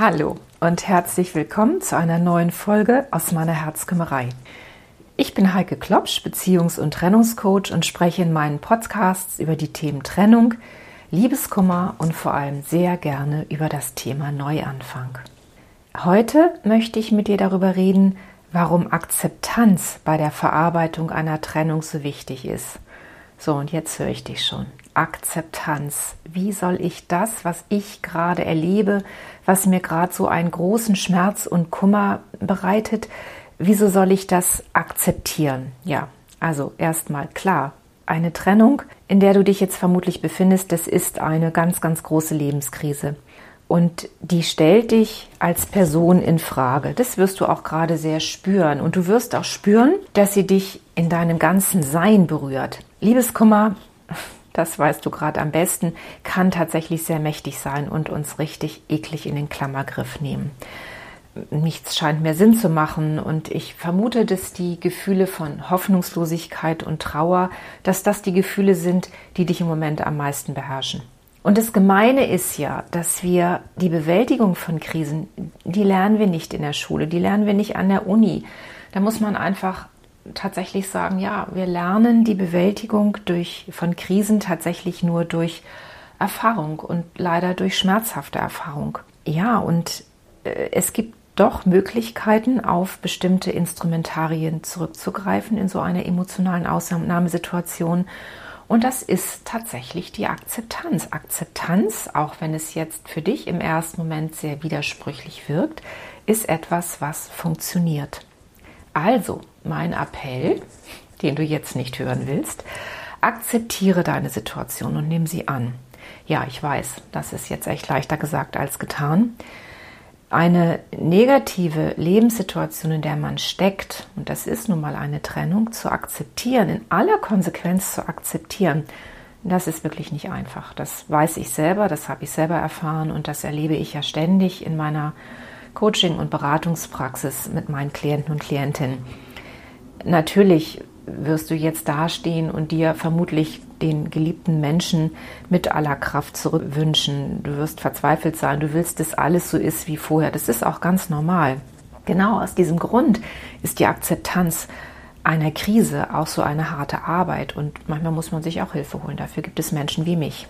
Hallo und herzlich willkommen zu einer neuen Folge aus meiner Herzkümmerei. Ich bin Heike Klopsch, Beziehungs- und Trennungscoach und spreche in meinen Podcasts über die Themen Trennung, Liebeskummer und vor allem sehr gerne über das Thema Neuanfang. Heute möchte ich mit dir darüber reden, warum Akzeptanz bei der Verarbeitung einer Trennung so wichtig ist. So, und jetzt höre ich dich schon. Akzeptanz. Wie soll ich das, was ich gerade erlebe, was mir gerade so einen großen Schmerz und Kummer bereitet, wieso soll ich das akzeptieren? Ja, also erstmal klar, eine Trennung, in der du dich jetzt vermutlich befindest, das ist eine ganz, ganz große Lebenskrise. Und die stellt dich als Person in Frage. Das wirst du auch gerade sehr spüren. Und du wirst auch spüren, dass sie dich in deinem ganzen Sein berührt. Liebeskummer, das weißt du gerade am besten, kann tatsächlich sehr mächtig sein und uns richtig eklig in den Klammergriff nehmen. Nichts scheint mehr Sinn zu machen und ich vermute, dass die Gefühle von Hoffnungslosigkeit und Trauer, dass das die Gefühle sind, die dich im Moment am meisten beherrschen. Und das Gemeine ist ja, dass wir die Bewältigung von Krisen, die lernen wir nicht in der Schule, die lernen wir nicht an der Uni. Da muss man einfach tatsächlich sagen, ja, wir lernen die Bewältigung durch, von Krisen tatsächlich nur durch Erfahrung und leider durch schmerzhafte Erfahrung. Ja, und äh, es gibt doch Möglichkeiten, auf bestimmte Instrumentarien zurückzugreifen in so einer emotionalen Ausnahmesituation. Und das ist tatsächlich die Akzeptanz. Akzeptanz, auch wenn es jetzt für dich im ersten Moment sehr widersprüchlich wirkt, ist etwas, was funktioniert. Also, mein Appell, den du jetzt nicht hören willst, akzeptiere deine Situation und nimm sie an. Ja, ich weiß, das ist jetzt echt leichter gesagt als getan. Eine negative Lebenssituation, in der man steckt, und das ist nun mal eine Trennung, zu akzeptieren, in aller Konsequenz zu akzeptieren, das ist wirklich nicht einfach. Das weiß ich selber, das habe ich selber erfahren und das erlebe ich ja ständig in meiner Coaching- und Beratungspraxis mit meinen Klienten und Klientinnen. Natürlich wirst du jetzt dastehen und dir vermutlich den geliebten Menschen mit aller Kraft zurückwünschen. Du wirst verzweifelt sein, du willst, dass alles so ist wie vorher. Das ist auch ganz normal. Genau aus diesem Grund ist die Akzeptanz einer Krise auch so eine harte Arbeit und manchmal muss man sich auch Hilfe holen. Dafür gibt es Menschen wie mich.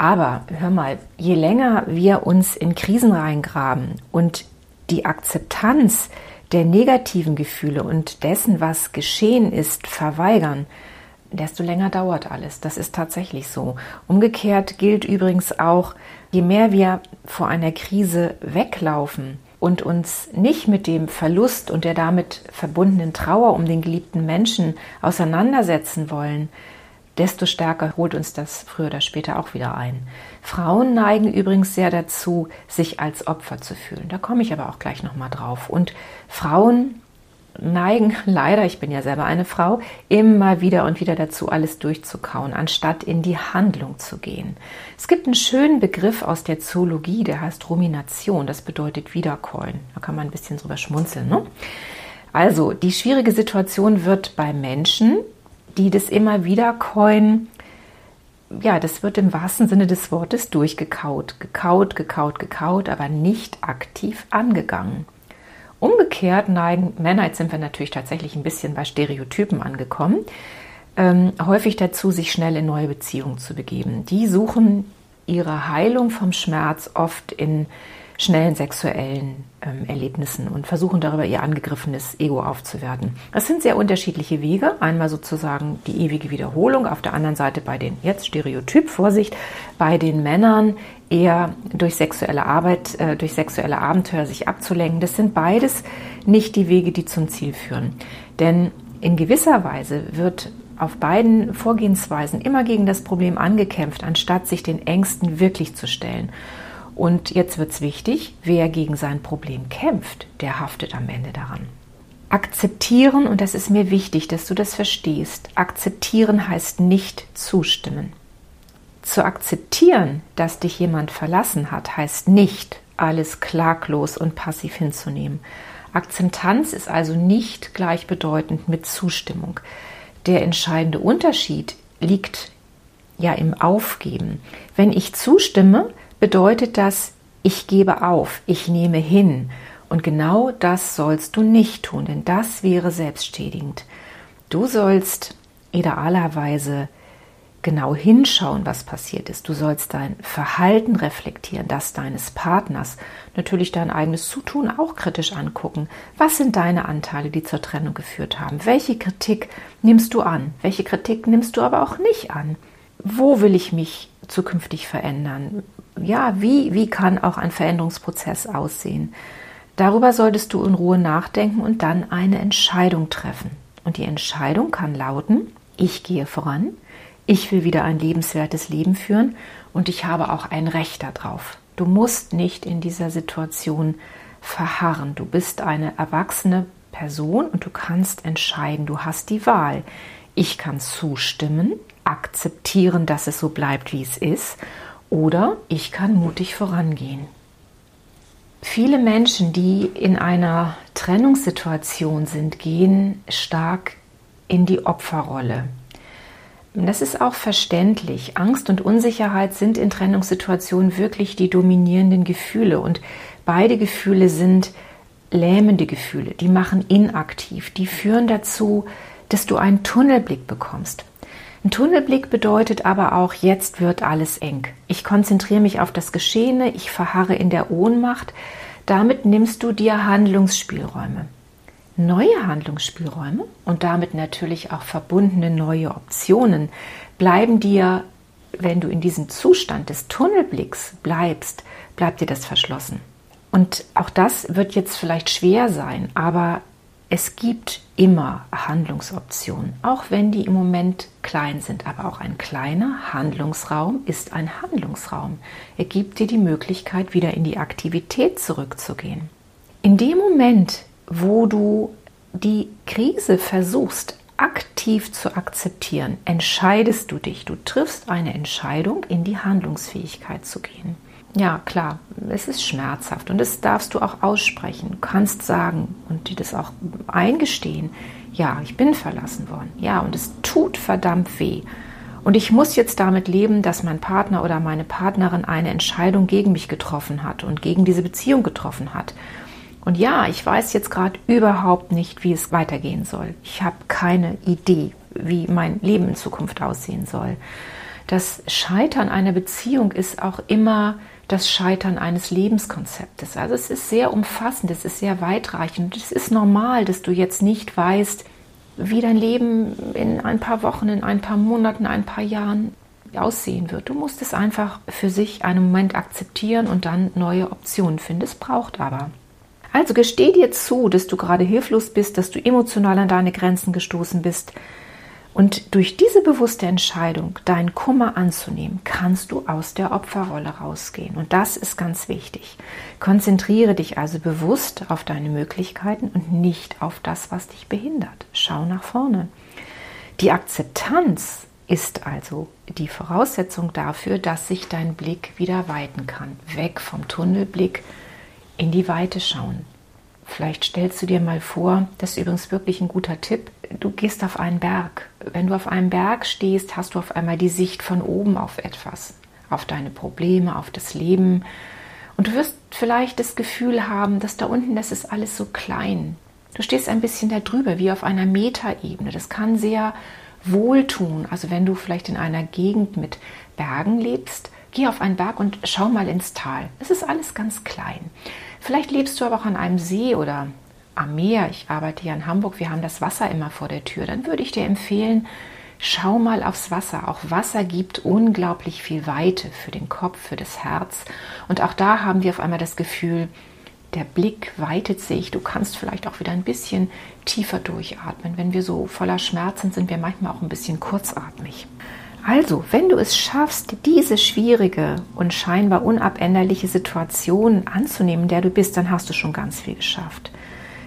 Aber hör mal, je länger wir uns in Krisen reingraben und die Akzeptanz der negativen Gefühle und dessen, was geschehen ist, verweigern, desto länger dauert alles. Das ist tatsächlich so. Umgekehrt gilt übrigens auch, je mehr wir vor einer Krise weglaufen und uns nicht mit dem Verlust und der damit verbundenen Trauer um den geliebten Menschen auseinandersetzen wollen, desto stärker holt uns das früher oder später auch wieder ein. Frauen neigen übrigens sehr dazu, sich als Opfer zu fühlen. Da komme ich aber auch gleich nochmal drauf. Und Frauen neigen leider, ich bin ja selber eine Frau, immer wieder und wieder dazu, alles durchzukauen, anstatt in die Handlung zu gehen. Es gibt einen schönen Begriff aus der Zoologie, der heißt Rumination. Das bedeutet Wiederkäuen. Da kann man ein bisschen drüber schmunzeln. Ne? Also, die schwierige Situation wird bei Menschen, die das immer wieder coin, ja, das wird im wahrsten Sinne des Wortes durchgekaut, gekaut, gekaut, gekaut, aber nicht aktiv angegangen. Umgekehrt neigen Männer, jetzt sind wir natürlich tatsächlich ein bisschen bei Stereotypen angekommen, ähm, häufig dazu, sich schnell in neue Beziehungen zu begeben. Die suchen ihre Heilung vom Schmerz oft in schnellen sexuellen ähm, Erlebnissen und versuchen darüber ihr angegriffenes Ego aufzuwerten. Das sind sehr unterschiedliche Wege. Einmal sozusagen die ewige Wiederholung, auf der anderen Seite bei den jetzt Stereotyp, Vorsicht, bei den Männern eher durch sexuelle Arbeit, äh, durch sexuelle Abenteuer sich abzulenken. Das sind beides nicht die Wege, die zum Ziel führen. Denn in gewisser Weise wird auf beiden Vorgehensweisen immer gegen das Problem angekämpft, anstatt sich den Ängsten wirklich zu stellen. Und jetzt wird es wichtig, wer gegen sein Problem kämpft, der haftet am Ende daran. Akzeptieren, und das ist mir wichtig, dass du das verstehst, akzeptieren heißt nicht zustimmen. Zu akzeptieren, dass dich jemand verlassen hat, heißt nicht, alles klaglos und passiv hinzunehmen. Akzeptanz ist also nicht gleichbedeutend mit Zustimmung. Der entscheidende Unterschied liegt ja im Aufgeben. Wenn ich zustimme, bedeutet das, ich gebe auf, ich nehme hin. Und genau das sollst du nicht tun, denn das wäre selbstschädigend. Du sollst idealerweise genau hinschauen, was passiert ist. Du sollst dein Verhalten reflektieren, das deines Partners, natürlich dein eigenes Zutun auch kritisch angucken. Was sind deine Anteile, die zur Trennung geführt haben? Welche Kritik nimmst du an? Welche Kritik nimmst du aber auch nicht an? Wo will ich mich zukünftig verändern? Ja, wie, wie kann auch ein Veränderungsprozess aussehen? Darüber solltest du in Ruhe nachdenken und dann eine Entscheidung treffen. Und die Entscheidung kann lauten, ich gehe voran, ich will wieder ein lebenswertes Leben führen und ich habe auch ein Recht darauf. Du musst nicht in dieser Situation verharren. Du bist eine erwachsene Person und du kannst entscheiden. Du hast die Wahl. Ich kann zustimmen, akzeptieren, dass es so bleibt, wie es ist, oder ich kann mutig vorangehen. Viele Menschen, die in einer Trennungssituation sind, gehen stark in die Opferrolle. Das ist auch verständlich. Angst und Unsicherheit sind in Trennungssituationen wirklich die dominierenden Gefühle und beide Gefühle sind lähmende Gefühle, die machen inaktiv, die führen dazu, dass du einen Tunnelblick bekommst. Ein Tunnelblick bedeutet aber auch, jetzt wird alles eng. Ich konzentriere mich auf das Geschehene, ich verharre in der Ohnmacht. Damit nimmst du dir Handlungsspielräume neue Handlungsspielräume und damit natürlich auch verbundene neue Optionen bleiben dir, wenn du in diesem Zustand des Tunnelblicks bleibst, bleibt dir das verschlossen. Und auch das wird jetzt vielleicht schwer sein, aber es gibt immer Handlungsoptionen, auch wenn die im Moment klein sind. Aber auch ein kleiner Handlungsraum ist ein Handlungsraum. Er gibt dir die Möglichkeit, wieder in die Aktivität zurückzugehen. In dem Moment, wo du die Krise versuchst aktiv zu akzeptieren, entscheidest du dich, du triffst eine Entscheidung, in die Handlungsfähigkeit zu gehen. Ja, klar, es ist schmerzhaft und das darfst du auch aussprechen. Kannst sagen und dir das auch eingestehen. Ja, ich bin verlassen worden. Ja, und es tut verdammt weh. Und ich muss jetzt damit leben, dass mein Partner oder meine Partnerin eine Entscheidung gegen mich getroffen hat und gegen diese Beziehung getroffen hat. Und ja, ich weiß jetzt gerade überhaupt nicht, wie es weitergehen soll. Ich habe keine Idee, wie mein Leben in Zukunft aussehen soll. Das Scheitern einer Beziehung ist auch immer das Scheitern eines Lebenskonzeptes. Also es ist sehr umfassend, es ist sehr weitreichend. Es ist normal, dass du jetzt nicht weißt, wie dein Leben in ein paar Wochen, in ein paar Monaten, ein paar Jahren aussehen wird. Du musst es einfach für sich einen Moment akzeptieren und dann neue Optionen finden. Es braucht aber. Also gesteh dir zu, dass du gerade hilflos bist, dass du emotional an deine Grenzen gestoßen bist. Und durch diese bewusste Entscheidung, deinen Kummer anzunehmen, kannst du aus der Opferrolle rausgehen. Und das ist ganz wichtig. Konzentriere dich also bewusst auf deine Möglichkeiten und nicht auf das, was dich behindert. Schau nach vorne. Die Akzeptanz ist also die Voraussetzung dafür, dass sich dein Blick wieder weiten kann. Weg vom Tunnelblick in die Weite schauen. Vielleicht stellst du dir mal vor, das ist übrigens wirklich ein guter Tipp, du gehst auf einen Berg. Wenn du auf einem Berg stehst, hast du auf einmal die Sicht von oben auf etwas, auf deine Probleme, auf das Leben. Und du wirst vielleicht das Gefühl haben, dass da unten, das ist alles so klein. Du stehst ein bisschen da drüber, wie auf einer Metaebene. Das kann sehr wohltun. Also wenn du vielleicht in einer Gegend mit Bergen lebst, geh auf einen Berg und schau mal ins Tal. Es ist alles ganz klein. Vielleicht lebst du aber auch an einem See oder am Meer. Ich arbeite hier in Hamburg, wir haben das Wasser immer vor der Tür. Dann würde ich dir empfehlen, schau mal aufs Wasser. Auch Wasser gibt unglaublich viel Weite für den Kopf, für das Herz. Und auch da haben wir auf einmal das Gefühl, der Blick weitet sich. Du kannst vielleicht auch wieder ein bisschen tiefer durchatmen. Wenn wir so voller Schmerzen sind, wir manchmal auch ein bisschen kurzatmig. Also, wenn du es schaffst, diese schwierige und scheinbar unabänderliche Situation anzunehmen, der du bist, dann hast du schon ganz viel geschafft.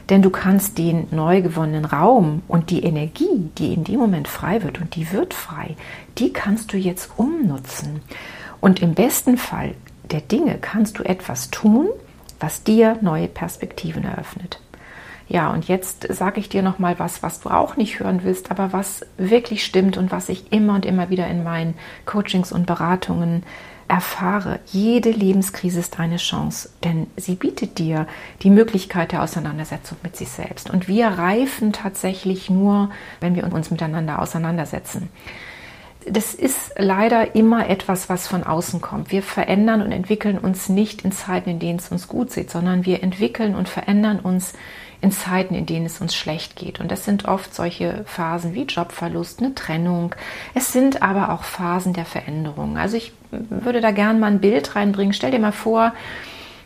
Denn du kannst den neu gewonnenen Raum und die Energie, die in dem Moment frei wird, und die wird frei, die kannst du jetzt umnutzen. Und im besten Fall der Dinge kannst du etwas tun, was dir neue Perspektiven eröffnet. Ja, und jetzt sage ich dir noch mal was, was du auch nicht hören willst, aber was wirklich stimmt und was ich immer und immer wieder in meinen Coachings und Beratungen erfahre, jede Lebenskrise ist eine Chance, denn sie bietet dir die Möglichkeit der Auseinandersetzung mit sich selbst. Und wir reifen tatsächlich nur, wenn wir uns miteinander auseinandersetzen. Das ist leider immer etwas, was von außen kommt. Wir verändern und entwickeln uns nicht in Zeiten, in denen es uns gut sieht, sondern wir entwickeln und verändern uns in Zeiten, in denen es uns schlecht geht. Und das sind oft solche Phasen wie Jobverlust, eine Trennung. Es sind aber auch Phasen der Veränderung. Also ich würde da gerne mal ein Bild reinbringen. Stell dir mal vor,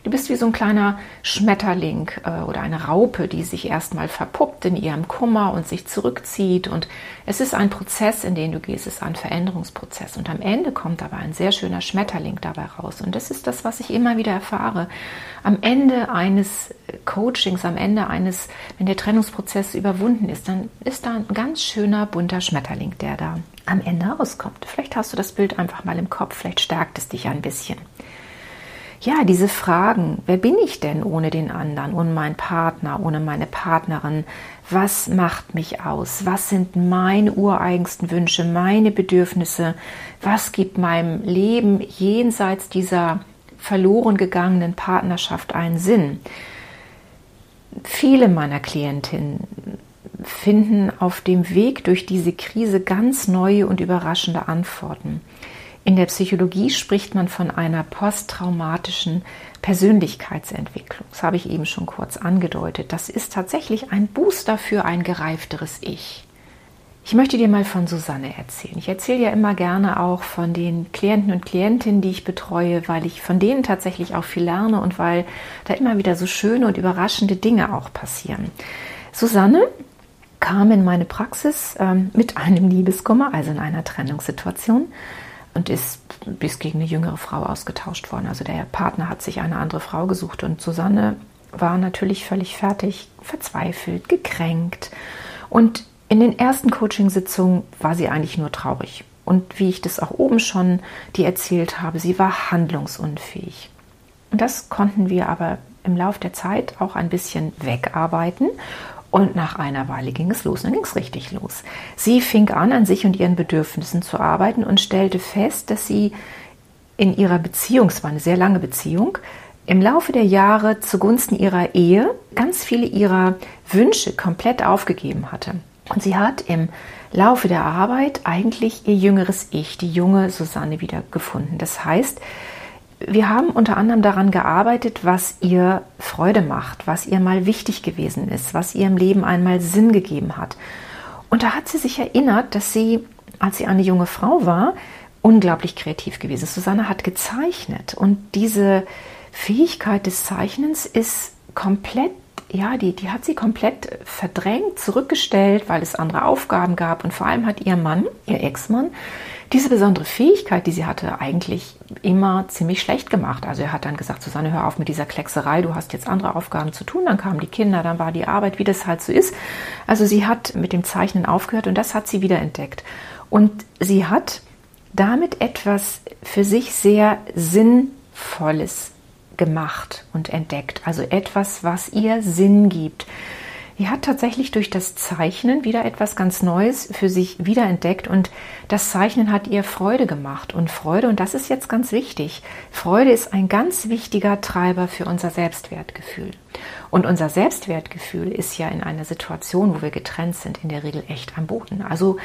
Du bist wie so ein kleiner Schmetterling äh, oder eine Raupe, die sich erstmal verpuppt in ihrem Kummer und sich zurückzieht. Und es ist ein Prozess, in den du gehst, es ist ein Veränderungsprozess. Und am Ende kommt aber ein sehr schöner Schmetterling dabei raus. Und das ist das, was ich immer wieder erfahre. Am Ende eines Coachings, am Ende eines, wenn der Trennungsprozess überwunden ist, dann ist da ein ganz schöner bunter Schmetterling, der da am Ende rauskommt. Vielleicht hast du das Bild einfach mal im Kopf, vielleicht stärkt es dich ein bisschen ja, diese Fragen, wer bin ich denn ohne den anderen, ohne meinen Partner, ohne meine Partnerin? Was macht mich aus? Was sind meine ureigensten Wünsche, meine Bedürfnisse? Was gibt meinem Leben jenseits dieser verloren gegangenen Partnerschaft einen Sinn? Viele meiner Klientinnen finden auf dem Weg durch diese Krise ganz neue und überraschende Antworten. In der Psychologie spricht man von einer posttraumatischen Persönlichkeitsentwicklung. Das habe ich eben schon kurz angedeutet. Das ist tatsächlich ein Booster für ein gereifteres Ich. Ich möchte dir mal von Susanne erzählen. Ich erzähle ja immer gerne auch von den Klienten und Klientinnen, die ich betreue, weil ich von denen tatsächlich auch viel lerne und weil da immer wieder so schöne und überraschende Dinge auch passieren. Susanne kam in meine Praxis ähm, mit einem Liebeskummer, also in einer Trennungssituation und ist bis gegen eine jüngere Frau ausgetauscht worden. Also der Partner hat sich eine andere Frau gesucht und Susanne war natürlich völlig fertig, verzweifelt, gekränkt. Und in den ersten Coachingsitzungen war sie eigentlich nur traurig. Und wie ich das auch oben schon dir erzählt habe, sie war handlungsunfähig. Und das konnten wir aber im Laufe der Zeit auch ein bisschen wegarbeiten und nach einer Weile ging es los, dann ging es richtig los. Sie fing an, an sich und ihren Bedürfnissen zu arbeiten und stellte fest, dass sie in ihrer Beziehung, es war eine sehr lange Beziehung, im Laufe der Jahre zugunsten ihrer Ehe ganz viele ihrer Wünsche komplett aufgegeben hatte. Und sie hat im Laufe der Arbeit eigentlich ihr jüngeres Ich, die junge Susanne, wieder gefunden. Das heißt, wir haben unter anderem daran gearbeitet, was ihr Freude macht, was ihr mal wichtig gewesen ist, was ihr im Leben einmal Sinn gegeben hat. Und da hat sie sich erinnert, dass sie, als sie eine junge Frau war, unglaublich kreativ gewesen ist. Susanne hat gezeichnet und diese Fähigkeit des Zeichnens ist komplett, ja, die, die hat sie komplett verdrängt, zurückgestellt, weil es andere Aufgaben gab und vor allem hat ihr Mann, ihr Ex-Mann, diese besondere Fähigkeit, die sie hatte, eigentlich immer ziemlich schlecht gemacht. Also er hat dann gesagt, Susanne, hör auf mit dieser Kleckserei, du hast jetzt andere Aufgaben zu tun. Dann kamen die Kinder, dann war die Arbeit, wie das halt so ist. Also sie hat mit dem Zeichnen aufgehört und das hat sie wieder entdeckt. Und sie hat damit etwas für sich sehr Sinnvolles gemacht und entdeckt. Also etwas, was ihr Sinn gibt. Hat tatsächlich durch das Zeichnen wieder etwas ganz Neues für sich wiederentdeckt und das Zeichnen hat ihr Freude gemacht. Und Freude, und das ist jetzt ganz wichtig, Freude ist ein ganz wichtiger Treiber für unser Selbstwertgefühl. Und unser Selbstwertgefühl ist ja in einer Situation, wo wir getrennt sind, in der Regel echt am Boden. Also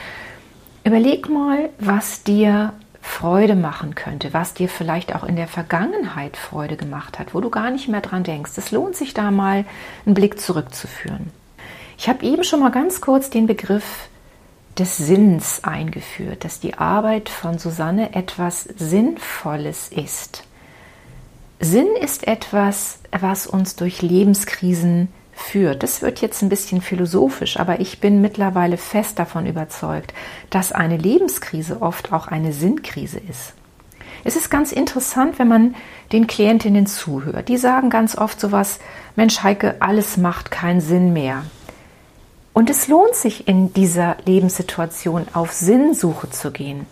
überleg mal, was dir Freude machen könnte, was dir vielleicht auch in der Vergangenheit Freude gemacht hat, wo du gar nicht mehr dran denkst. Es lohnt sich da mal einen Blick zurückzuführen. Ich habe eben schon mal ganz kurz den Begriff des Sinns eingeführt, dass die Arbeit von Susanne etwas Sinnvolles ist. Sinn ist etwas, was uns durch Lebenskrisen führt. Das wird jetzt ein bisschen philosophisch, aber ich bin mittlerweile fest davon überzeugt, dass eine Lebenskrise oft auch eine Sinnkrise ist. Es ist ganz interessant, wenn man den Klientinnen zuhört. Die sagen ganz oft sowas, Mensch Heike, alles macht keinen Sinn mehr. Und es lohnt sich in dieser Lebenssituation auf Sinnsuche zu gehen.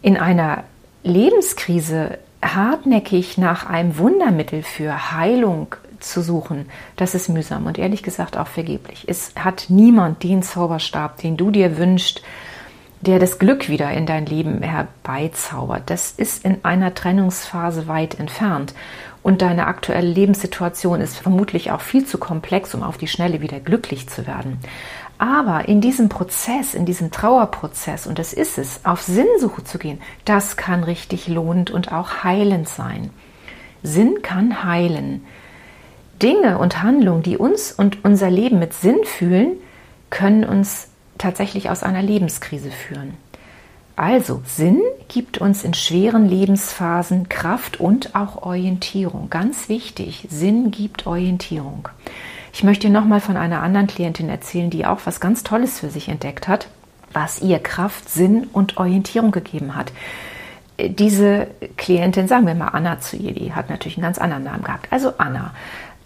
In einer Lebenskrise hartnäckig nach einem Wundermittel für Heilung zu suchen, das ist mühsam und ehrlich gesagt auch vergeblich. Es hat niemand den Zauberstab, den du dir wünschst, der das Glück wieder in dein Leben herbeizaubert. Das ist in einer Trennungsphase weit entfernt. Und deine aktuelle Lebenssituation ist vermutlich auch viel zu komplex, um auf die Schnelle wieder glücklich zu werden. Aber in diesem Prozess, in diesem Trauerprozess, und das ist es, auf Sinnsuche zu gehen, das kann richtig lohnend und auch heilend sein. Sinn kann heilen. Dinge und Handlungen, die uns und unser Leben mit Sinn fühlen, können uns tatsächlich aus einer Lebenskrise führen. Also Sinn gibt uns in schweren Lebensphasen Kraft und auch Orientierung. Ganz wichtig, Sinn gibt Orientierung. Ich möchte nochmal von einer anderen Klientin erzählen, die auch was ganz Tolles für sich entdeckt hat, was ihr Kraft, Sinn und Orientierung gegeben hat. Diese Klientin, sagen wir mal Anna zu ihr, die hat natürlich einen ganz anderen Namen gehabt. Also Anna.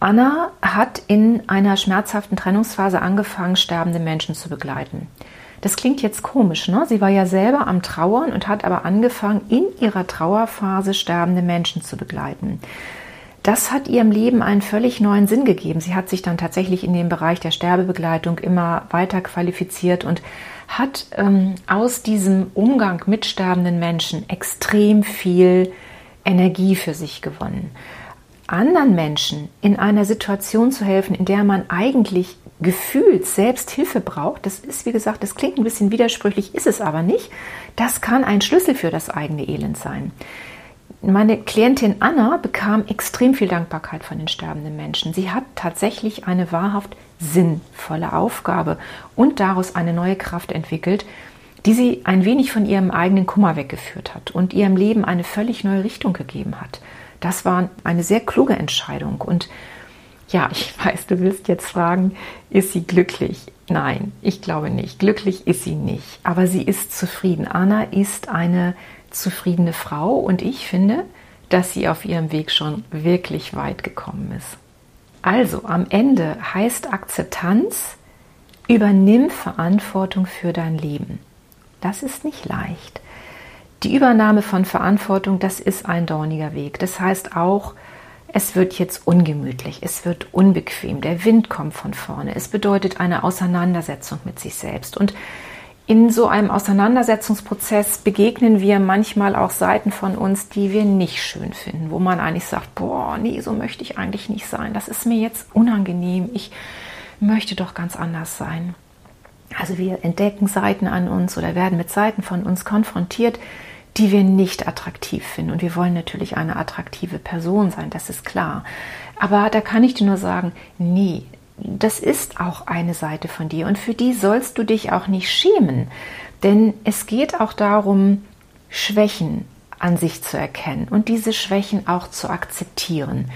Anna hat in einer schmerzhaften Trennungsphase angefangen, sterbende Menschen zu begleiten. Das klingt jetzt komisch, ne? Sie war ja selber am Trauern und hat aber angefangen, in ihrer Trauerphase sterbende Menschen zu begleiten das hat ihrem Leben einen völlig neuen Sinn gegeben. Sie hat sich dann tatsächlich in dem Bereich der Sterbebegleitung immer weiter qualifiziert und hat ähm, aus diesem Umgang mit sterbenden Menschen extrem viel Energie für sich gewonnen. Anderen Menschen in einer Situation zu helfen, in der man eigentlich gefühlt selbst Hilfe braucht, das ist, wie gesagt, das klingt ein bisschen widersprüchlich, ist es aber nicht. Das kann ein Schlüssel für das eigene Elend sein meine Klientin Anna bekam extrem viel Dankbarkeit von den sterbenden Menschen. Sie hat tatsächlich eine wahrhaft sinnvolle Aufgabe und daraus eine neue Kraft entwickelt, die sie ein wenig von ihrem eigenen Kummer weggeführt hat und ihrem Leben eine völlig neue Richtung gegeben hat. Das war eine sehr kluge Entscheidung. Und ja, ich weiß, du willst jetzt fragen, ist sie glücklich? Nein, ich glaube nicht. Glücklich ist sie nicht. Aber sie ist zufrieden. Anna ist eine zufriedene Frau und ich finde, dass sie auf ihrem Weg schon wirklich weit gekommen ist. Also am Ende heißt Akzeptanz, übernimm Verantwortung für dein Leben. Das ist nicht leicht. Die Übernahme von Verantwortung, das ist ein dorniger Weg. Das heißt auch, es wird jetzt ungemütlich, es wird unbequem, der Wind kommt von vorne. Es bedeutet eine Auseinandersetzung mit sich selbst. Und in so einem Auseinandersetzungsprozess begegnen wir manchmal auch Seiten von uns, die wir nicht schön finden, wo man eigentlich sagt, boah, nee, so möchte ich eigentlich nicht sein. Das ist mir jetzt unangenehm. Ich möchte doch ganz anders sein. Also wir entdecken Seiten an uns oder werden mit Seiten von uns konfrontiert, die wir nicht attraktiv finden. Und wir wollen natürlich eine attraktive Person sein, das ist klar. Aber da kann ich dir nur sagen, nee, das ist auch eine Seite von dir und für die sollst du dich auch nicht schämen, denn es geht auch darum, Schwächen an sich zu erkennen und diese Schwächen auch zu akzeptieren.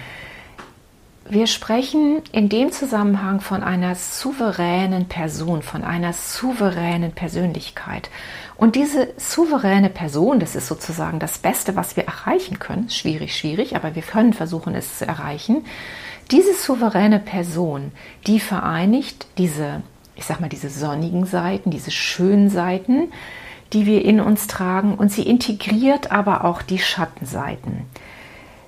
Wir sprechen in dem Zusammenhang von einer souveränen Person, von einer souveränen Persönlichkeit. Und diese souveräne Person, das ist sozusagen das Beste, was wir erreichen können. Schwierig, schwierig, aber wir können versuchen, es zu erreichen. Diese souveräne Person, die vereinigt diese, ich sag mal, diese sonnigen Seiten, diese schönen Seiten, die wir in uns tragen und sie integriert aber auch die Schattenseiten.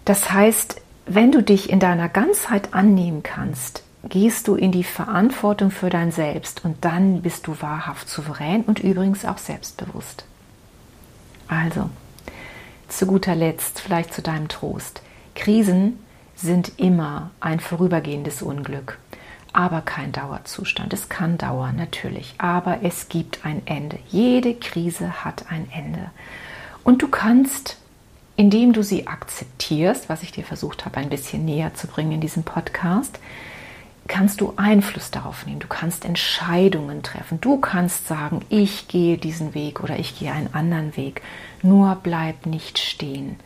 Das heißt, wenn du dich in deiner Ganzheit annehmen kannst, gehst du in die Verantwortung für dein Selbst und dann bist du wahrhaft souverän und übrigens auch selbstbewusst. Also, zu guter Letzt vielleicht zu deinem Trost. Krisen sind immer ein vorübergehendes Unglück, aber kein Dauerzustand. Es kann dauern, natürlich, aber es gibt ein Ende. Jede Krise hat ein Ende. Und du kannst, indem du sie akzeptierst, was ich dir versucht habe, ein bisschen näher zu bringen in diesem Podcast, kannst du Einfluss darauf nehmen. Du kannst Entscheidungen treffen. Du kannst sagen, ich gehe diesen Weg oder ich gehe einen anderen Weg. Nur bleib nicht stehen.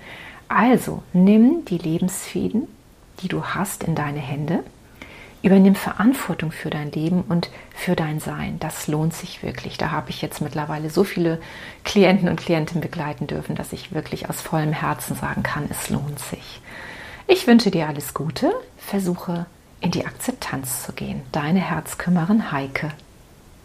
Also nimm die Lebensfäden die du hast, in deine Hände. Übernimm Verantwortung für dein Leben und für dein Sein. Das lohnt sich wirklich. Da habe ich jetzt mittlerweile so viele Klienten und Klientinnen begleiten dürfen, dass ich wirklich aus vollem Herzen sagen kann, es lohnt sich. Ich wünsche dir alles Gute. Versuche in die Akzeptanz zu gehen. Deine Herzkümmerin Heike.